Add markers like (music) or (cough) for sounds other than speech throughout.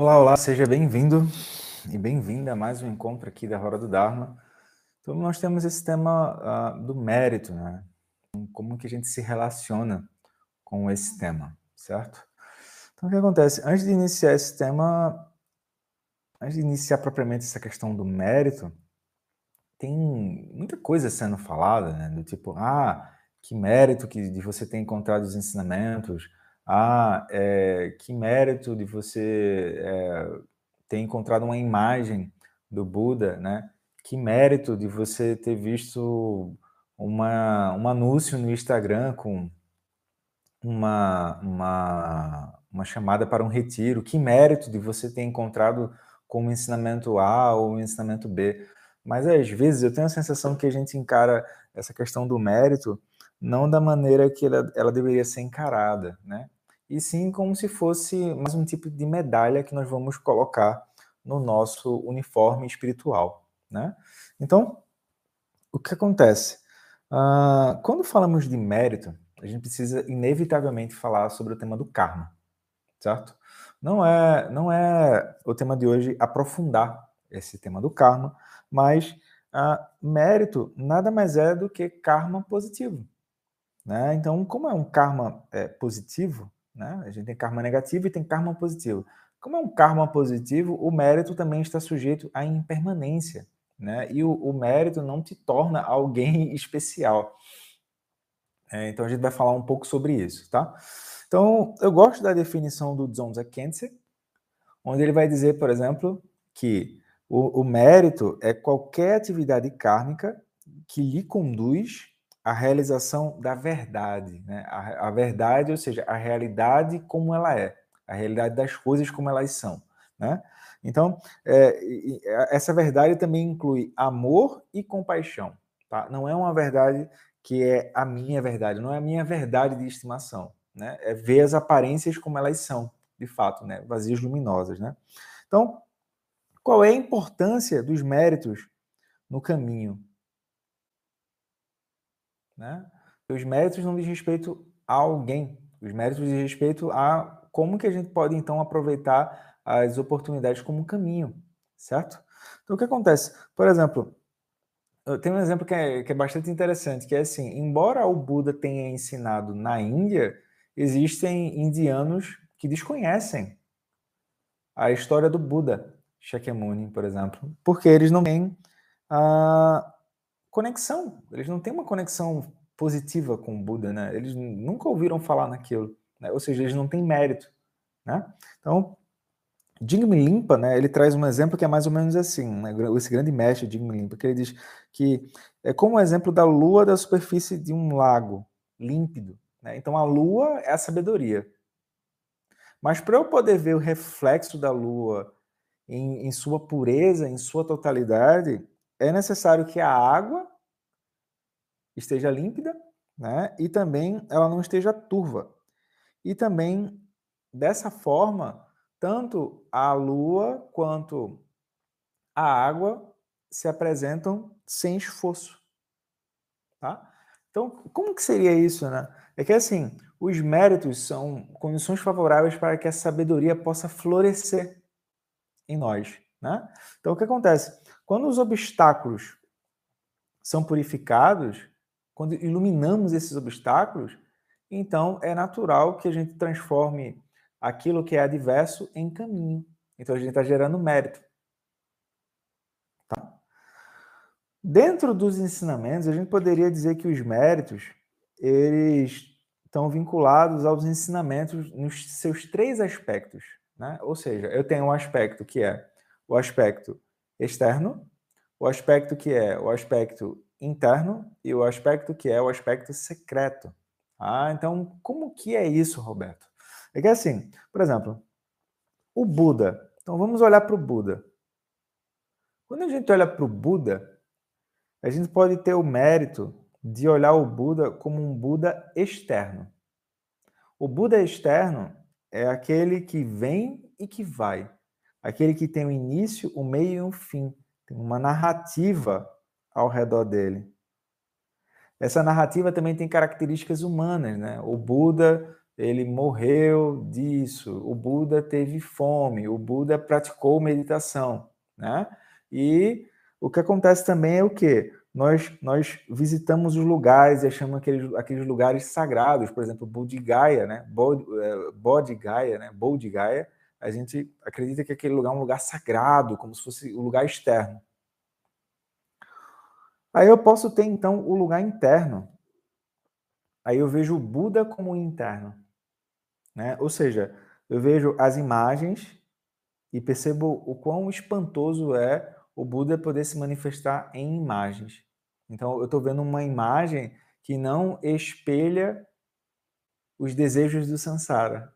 Olá, olá, seja bem-vindo e bem-vinda a mais um encontro aqui da Hora do Dharma. Então, nós temos esse tema uh, do mérito, né? Como que a gente se relaciona com esse tema, certo? Então, o que acontece? Antes de iniciar esse tema, antes de iniciar propriamente essa questão do mérito, tem muita coisa sendo falada, né? Do tipo, ah, que mérito que de você ter encontrado os ensinamentos, ah, é, que mérito de você é, ter encontrado uma imagem do Buda, né? Que mérito de você ter visto uma, um anúncio no Instagram com uma, uma, uma chamada para um retiro. Que mérito de você ter encontrado com o ensinamento A ou o ensinamento B. Mas às vezes eu tenho a sensação que a gente encara essa questão do mérito não da maneira que ela, ela deveria ser encarada, né? E sim como se fosse mais um tipo de medalha que nós vamos colocar no nosso uniforme espiritual, né? Então, o que acontece? Uh, quando falamos de mérito, a gente precisa inevitavelmente falar sobre o tema do karma, certo? Não é, não é o tema de hoje aprofundar esse tema do karma, mas uh, mérito nada mais é do que karma positivo. Né? Então, como é um karma é, positivo, né? A gente tem karma negativo e tem karma positivo. Como é um karma positivo, o mérito também está sujeito à impermanência. Né? E o, o mérito não te torna alguém (laughs) especial. É, então a gente vai falar um pouco sobre isso, tá? Então, eu gosto da definição do Dzongza Khyentse, onde ele vai dizer, por exemplo, que o, o mérito é qualquer atividade kármica que lhe conduz a realização da verdade, né? A, a, verdade, ou seja, a realidade como ela é, a realidade das coisas como elas são, né? Então, é, essa verdade também inclui amor e compaixão, tá? Não é uma verdade que é a minha verdade, não é a minha verdade de estimação, né? É ver as aparências como elas são, de fato, né? Vazias luminosas, né? Então, qual é a importância dos méritos no caminho né? Os méritos não diz respeito a alguém, os méritos diz respeito a como que a gente pode então aproveitar as oportunidades como um caminho, certo? Então o que acontece? Por exemplo, eu tenho um exemplo que é, que é bastante interessante, que é assim, embora o Buda tenha ensinado na Índia, existem indianos que desconhecem a história do Buda, Shakyamuni, por exemplo, porque eles não têm a conexão. Eles não têm uma conexão positiva com o Buda, né? Eles nunca ouviram falar naquilo, né? Ou seja, eles não têm mérito, né? Então, Jigme Limpa, né? Ele traz um exemplo que é mais ou menos assim, né? Esse grande mestre Jigme Limpa, que ele diz que é como o exemplo da lua da superfície de um lago límpido, né? Então, a lua é a sabedoria. Mas para eu poder ver o reflexo da lua em, em sua pureza, em sua totalidade, é necessário que a água esteja límpida, né? E também ela não esteja turva. E também dessa forma, tanto a lua quanto a água se apresentam sem esforço, tá? Então, como que seria isso, né? É que assim, os méritos são condições favoráveis para que a sabedoria possa florescer em nós, né? Então, o que acontece? Quando os obstáculos são purificados, quando iluminamos esses obstáculos, então é natural que a gente transforme aquilo que é adverso em caminho. Então a gente está gerando mérito. Tá? Dentro dos ensinamentos, a gente poderia dizer que os méritos eles estão vinculados aos ensinamentos nos seus três aspectos. Né? Ou seja, eu tenho um aspecto que é o aspecto externo, o aspecto que é o aspecto interno e o aspecto que é o aspecto secreto. Ah, então como que é isso, Roberto? É que assim, por exemplo, o Buda. Então vamos olhar para o Buda. Quando a gente olha para o Buda, a gente pode ter o mérito de olhar o Buda como um Buda externo. O Buda externo é aquele que vem e que vai, aquele que tem um início, um meio e um fim tem uma narrativa ao redor dele. Essa narrativa também tem características humanas, né? O Buda ele morreu disso, o Buda teve fome, o Buda praticou meditação, né? E o que acontece também é o quê? Nós, nós visitamos os lugares e achamos aqueles, aqueles lugares sagrados, por exemplo, Bodhigaya, né? É, Bodhigaya, né? Bodhigaya, a gente acredita que aquele lugar é um lugar sagrado, como se fosse o lugar externo. Aí eu posso ter, então, o lugar interno. Aí eu vejo o Buda como interno. Né? Ou seja, eu vejo as imagens e percebo o quão espantoso é o Buda poder se manifestar em imagens. Então, eu estou vendo uma imagem que não espelha os desejos do samsara,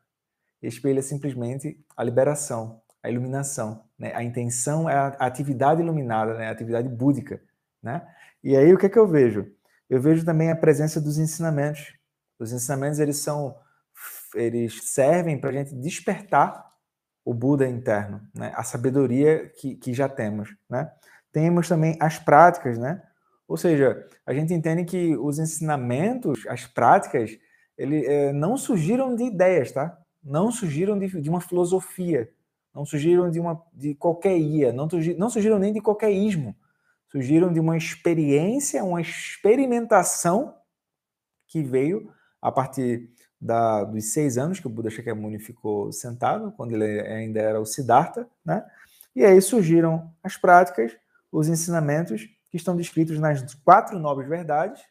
espelha simplesmente a liberação, a iluminação. Né? A intenção é a atividade iluminada, né? a atividade búdica. Né? E aí, o que é que eu vejo? Eu vejo também a presença dos ensinamentos. Os ensinamentos, eles são, eles servem para a gente despertar o Buda interno, né? a sabedoria que, que já temos. Né? Temos também as práticas, né? ou seja, a gente entende que os ensinamentos, as práticas, ele, é, não surgiram de ideias, tá? Não surgiram de, de, uma filosofia, não surgiram de, uma, de qualquer ia, não, não surgiram nem de qualquer ismo, surgiram de uma experiência, uma experimentação que veio a partir da, dos seis anos que o Buda Shakyamuni ficou sentado, quando ele ainda era o Siddhartha, né? E aí surgiram as práticas, os ensinamentos que estão descritos nas quatro nobres verdades.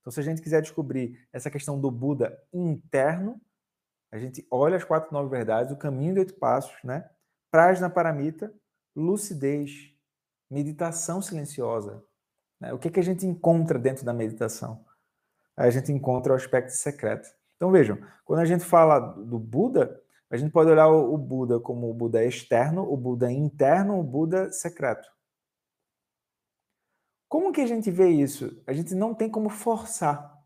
Então, se a gente quiser descobrir essa questão do Buda interno, a gente olha as quatro nobres verdades, o caminho de oito passos, né? Prajna Paramita, lucidez, meditação silenciosa. Né? O que, que a gente encontra dentro da meditação? A gente encontra o aspecto secreto. Então vejam, quando a gente fala do Buda, a gente pode olhar o Buda como o Buda externo, o Buda interno, o Buda secreto. Como que a gente vê isso? A gente não tem como forçar.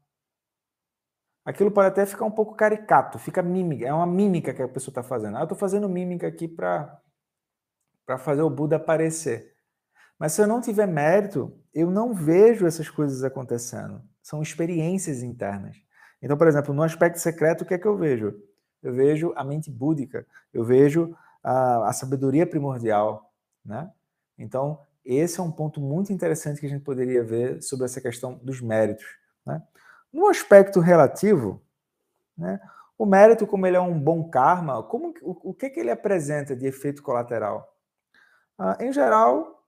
Aquilo pode até ficar um pouco caricato, fica mímica, é uma mímica que a pessoa está fazendo. Ah, eu estou fazendo mímica aqui para fazer o Buda aparecer. Mas se eu não tiver mérito, eu não vejo essas coisas acontecendo. São experiências internas. Então, por exemplo, no aspecto secreto, o que é que eu vejo? Eu vejo a mente búdica, eu vejo a, a sabedoria primordial, né? Então, esse é um ponto muito interessante que a gente poderia ver sobre essa questão dos méritos. Né? No aspecto relativo, né, o mérito, como ele é um bom karma, como, o, o que, que ele apresenta de efeito colateral? Ah, em geral,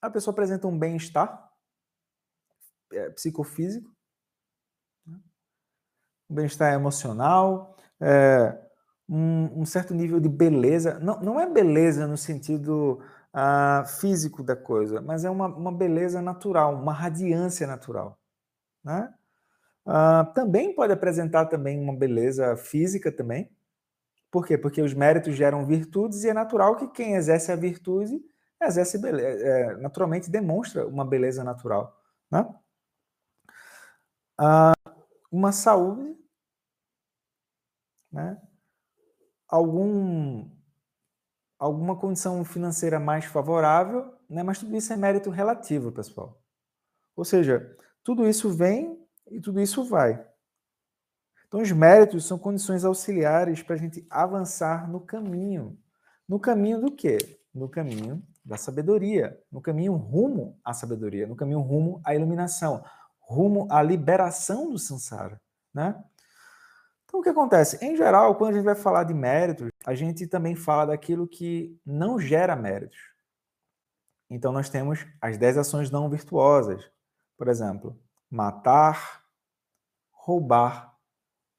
a pessoa apresenta um bem-estar é, psicofísico, bem-estar emocional, é, um, um, certo nível de beleza. Não, não é beleza no sentido ah, físico da coisa, mas é uma, uma beleza natural, uma radiância natural. Né? Ah, também pode apresentar também uma beleza física também. Por quê? Porque os méritos geram virtudes e é natural que quem exerce a virtude exerce beleza, é, naturalmente demonstra uma beleza natural. Né? Ah, uma saúde, né? algum, alguma condição financeira mais favorável, né? mas tudo isso é mérito relativo, pessoal. Ou seja, tudo isso vem e tudo isso vai. Então, os méritos são condições auxiliares para a gente avançar no caminho. No caminho do quê? No caminho da sabedoria, no caminho rumo à sabedoria, no caminho rumo à iluminação, rumo à liberação do samsara, né? Então, o que acontece? Em geral, quando a gente vai falar de méritos, a gente também fala daquilo que não gera méritos. Então, nós temos as 10 ações não virtuosas. Por exemplo, matar, roubar,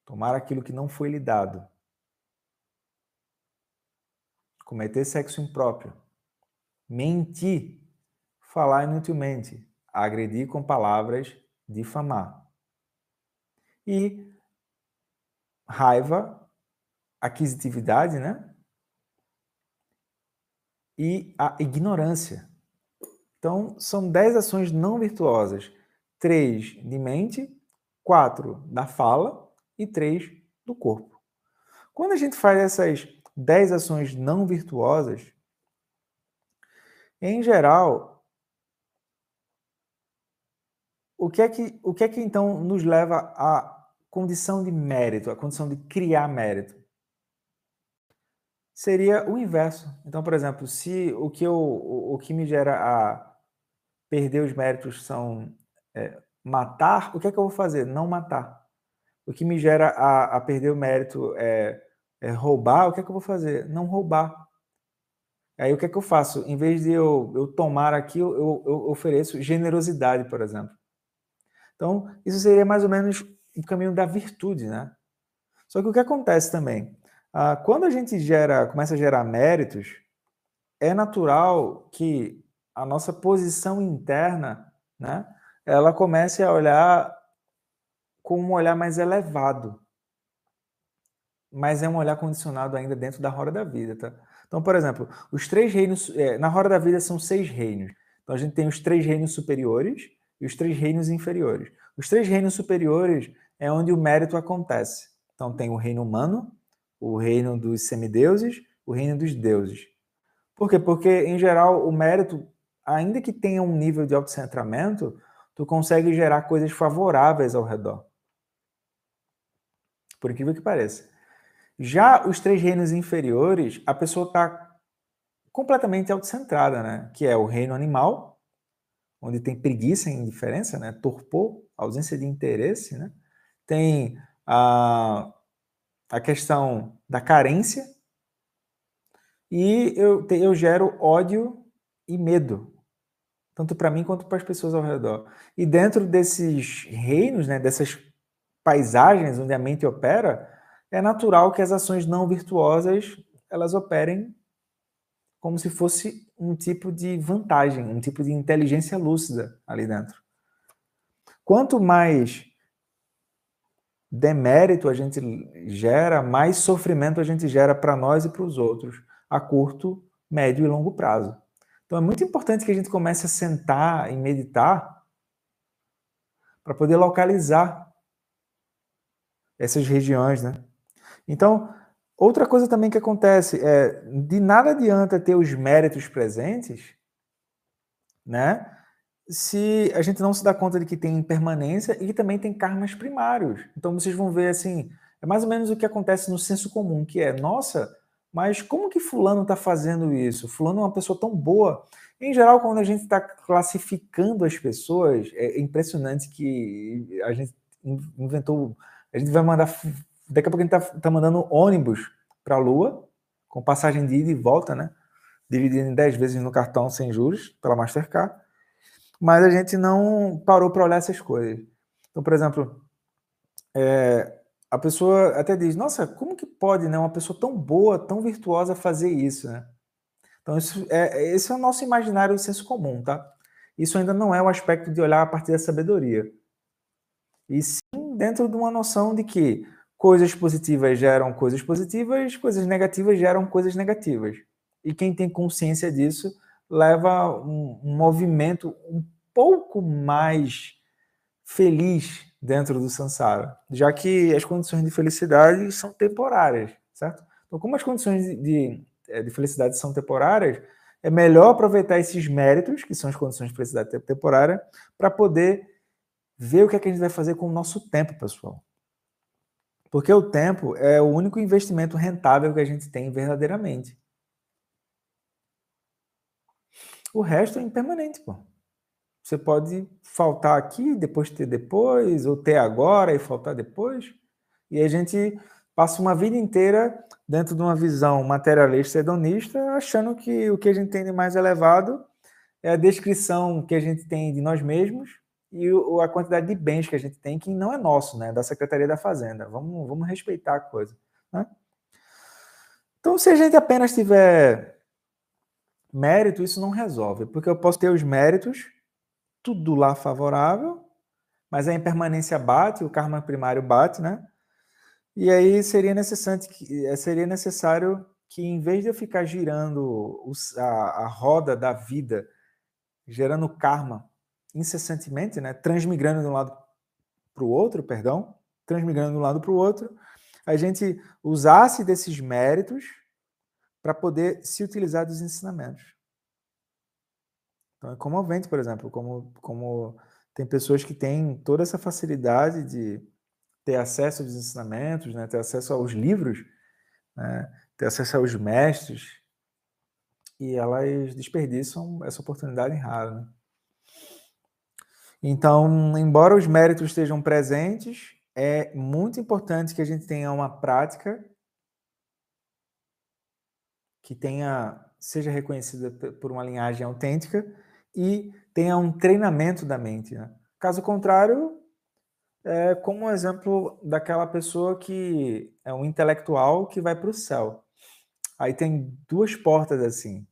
tomar aquilo que não foi lhe dado, cometer sexo impróprio, mentir, falar inutilmente, agredir com palavras difamar. E raiva, aquisitividade, né? E a ignorância. Então, são dez ações não virtuosas. Três de mente, quatro da fala e três do corpo. Quando a gente faz essas dez ações não virtuosas, em geral, o que é que, o que, é que então nos leva a condição de mérito, a condição de criar mérito? Seria o inverso. Então, por exemplo, se o que, eu, o, o que me gera a perder os méritos são é, matar, o que é que eu vou fazer? Não matar. O que me gera a, a perder o mérito é, é, roubar, o que é que eu vou fazer? Não roubar. Aí o que é que eu faço? Em vez de eu, eu tomar aquilo, eu, eu ofereço generosidade, por exemplo. Então, isso seria mais ou menos o caminho da virtude, né? Só que o que acontece também? Ah, quando a gente gera, começa a gerar méritos, é natural que a nossa posição interna, né, ela comece a olhar com um olhar mais elevado. Mas é um olhar condicionado ainda dentro da roda da vida, tá? Então, por exemplo, os três reinos, é, na roda da vida são seis reinos. Então a gente tem os três reinos superiores e os três reinos inferiores. Os três reinos superiores é onde o mérito acontece. Então tem o reino humano, o reino dos semideuses, o reino dos deuses. Por quê? Porque, em geral, o mérito, ainda que tenha um nível de autocentramento, tu consegue gerar coisas favoráveis ao redor. Por incrível que pareça. Já os três reinos inferiores, a pessoa está completamente autocentrada, né? Que é o reino animal, onde tem preguiça e indiferença, né? Torpor, ausência de interesse, né? Tem a, a questão da carência e eu, eu gero ódio e medo, tanto para mim quanto para as pessoas ao redor. E dentro desses reinos, né, dessas paisagens onde a mente opera, é natural que as ações não virtuosas elas operem como se fosse um tipo de vantagem, um tipo de inteligência lúcida ali dentro. Quanto mais demérito a gente gera, mais sofrimento a gente gera para nós e para os outros, a curto, médio e longo prazo. Então é muito importante que a gente comece a sentar e meditar para poder localizar essas regiões, né? Então, outra coisa também que acontece é de nada adianta ter os méritos presentes, né? Se a gente não se dá conta de que tem impermanência e que também tem karmas primários. Então vocês vão ver assim, é mais ou menos o que acontece no senso comum, que é, nossa, mas como que fulano está fazendo isso? Fulano é uma pessoa tão boa. Em geral, quando a gente está classificando as pessoas, é impressionante que a gente inventou. A gente vai mandar Daqui a pouco a gente está tá mandando ônibus para a Lua, com passagem de ida e volta, né? Dividido em 10 vezes no cartão sem juros, pela Mastercard. Mas a gente não parou para olhar essas coisas. Então, por exemplo, é, a pessoa até diz: Nossa, como que pode né, uma pessoa tão boa, tão virtuosa fazer isso? Né? Então, isso é, esse é o nosso imaginário senso comum, tá? Isso ainda não é o aspecto de olhar a partir da sabedoria. E sim dentro de uma noção de que coisas positivas geram coisas positivas, coisas negativas geram coisas negativas. E quem tem consciência disso leva um, um movimento um pouco mais feliz dentro do samsara, já que as condições de felicidade são temporárias, certo? Então, como as condições de, de, eh, de felicidade são temporárias, é melhor aproveitar esses méritos, que são as condições de felicidade temporária, para poder ver o que, é que a gente vai fazer com o nosso tempo, pessoal. Porque o tempo é o único investimento rentável que a gente tem verdadeiramente. O resto é impermanente, pô. Você pode faltar aqui, depois ter depois, ou ter agora e faltar depois. E a gente passa uma vida inteira dentro de uma visão materialista hedonista, achando que o que a gente tem de mais elevado é a descrição que a gente tem de nós mesmos e a quantidade de bens que a gente tem, que não é nosso, né? Da Secretaria da Fazenda. Vamos, vamos respeitar a coisa. Né? Então, se a gente apenas tiver mérito, isso não resolve, porque eu posso ter os méritos, tudo lá favorável, mas a impermanência bate, o karma primário bate, né? E aí seria necessário que, eh, seria necessário que, em vez de eu ficar girando a, a roda da vida, gerando karma incessantemente, né, transmigrando de um lado para o outro, perdão, transmigrando de um lado para o outro, a gente usasse desses méritos para poder se utilizar dos ensinamentos. Então é comovente, por exemplo, como, como tem pessoas que têm toda essa facilidade de ter acesso aos ensinamentos, né? ter acesso aos livros, né? ter acesso aos mestres, e elas desperdiçam essa oportunidade rara. Né? Então, embora os méritos estejam presentes, é muito importante que a gente tenha uma prática que tenha seja reconhecida por uma linhagem autêntica e tenha um treinamento da mente. Né? Caso contrário, é como um exemplo daquela pessoa que é um intelectual que vai para o céu. Aí tem duas portas assim.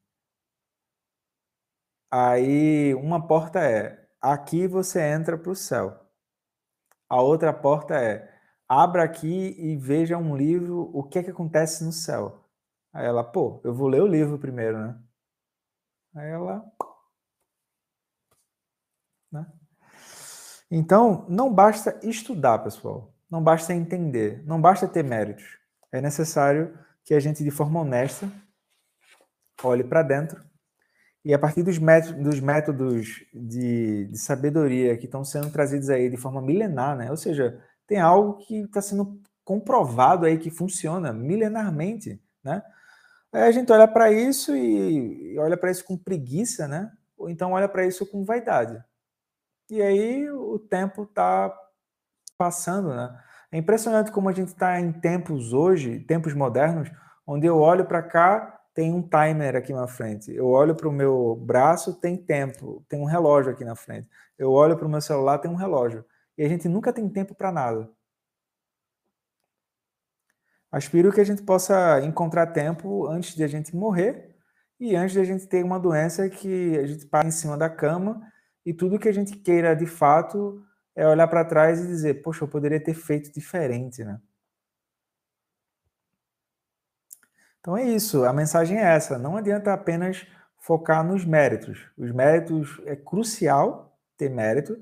Aí uma porta é aqui você entra para o céu. A outra porta é abra aqui e veja um livro, o que é que acontece no céu. Aí ela, pô, eu vou ler o livro primeiro, né? Aí ela. Né? Então, não basta estudar, pessoal. Não basta entender. Não basta ter méritos. É necessário que a gente, de forma honesta, olhe para dentro e a partir dos métodos, dos métodos de, de, sabedoria que estão sendo trazidos aí de forma milenar, né? Ou seja, tem algo que está sendo comprovado aí que funciona milenarmente, né? Aí a gente olha para isso e, e olha para isso com preguiça, né? Ou então olha para isso com vaidade. E aí o tempo está passando, né? É impressionante como a gente está em tempos hoje, tempos modernos, onde eu olho para cá, tem um timer aqui na frente. Eu olho para o meu braço, tem tempo, tem um relógio aqui na frente. Eu olho para o meu celular, tem um relógio. E a gente nunca tem tempo para nada. Aspiro que a gente possa encontrar tempo antes de a gente morrer e antes de a gente ter uma doença que a gente para em cima da cama e tudo que a gente queira de fato é olhar para trás e dizer, poxa, eu poderia ter feito diferente, né? Então é isso, a mensagem é essa, não adianta apenas focar nos méritos. Os méritos é crucial ter mérito,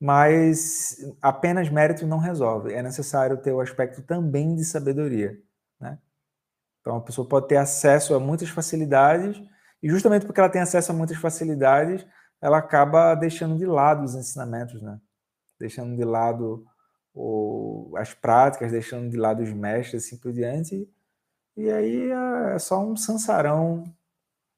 mas apenas mérito não resolve. É necessário ter o aspecto também de sabedoria. Né? Então, a pessoa pode ter acesso a muitas facilidades, e justamente porque ela tem acesso a muitas facilidades, ela acaba deixando de lado os ensinamentos, né? deixando de lado o, as práticas, deixando de lado os mestres, assim por diante, e aí é só um sansarão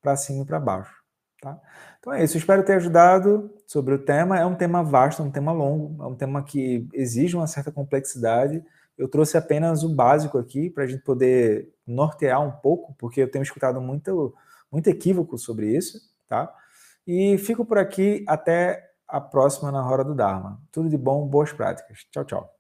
para cima e para baixo. Tá? Então é isso, espero ter ajudado sobre o tema. É um tema vasto, é um tema longo, é um tema que exige uma certa complexidade. Eu trouxe apenas o básico aqui para a gente poder nortear um pouco, porque eu tenho escutado muito, muito equívoco sobre isso, tá? E fico por aqui até a próxima na Hora do Dharma. Tudo de bom, boas práticas. Tchau, tchau.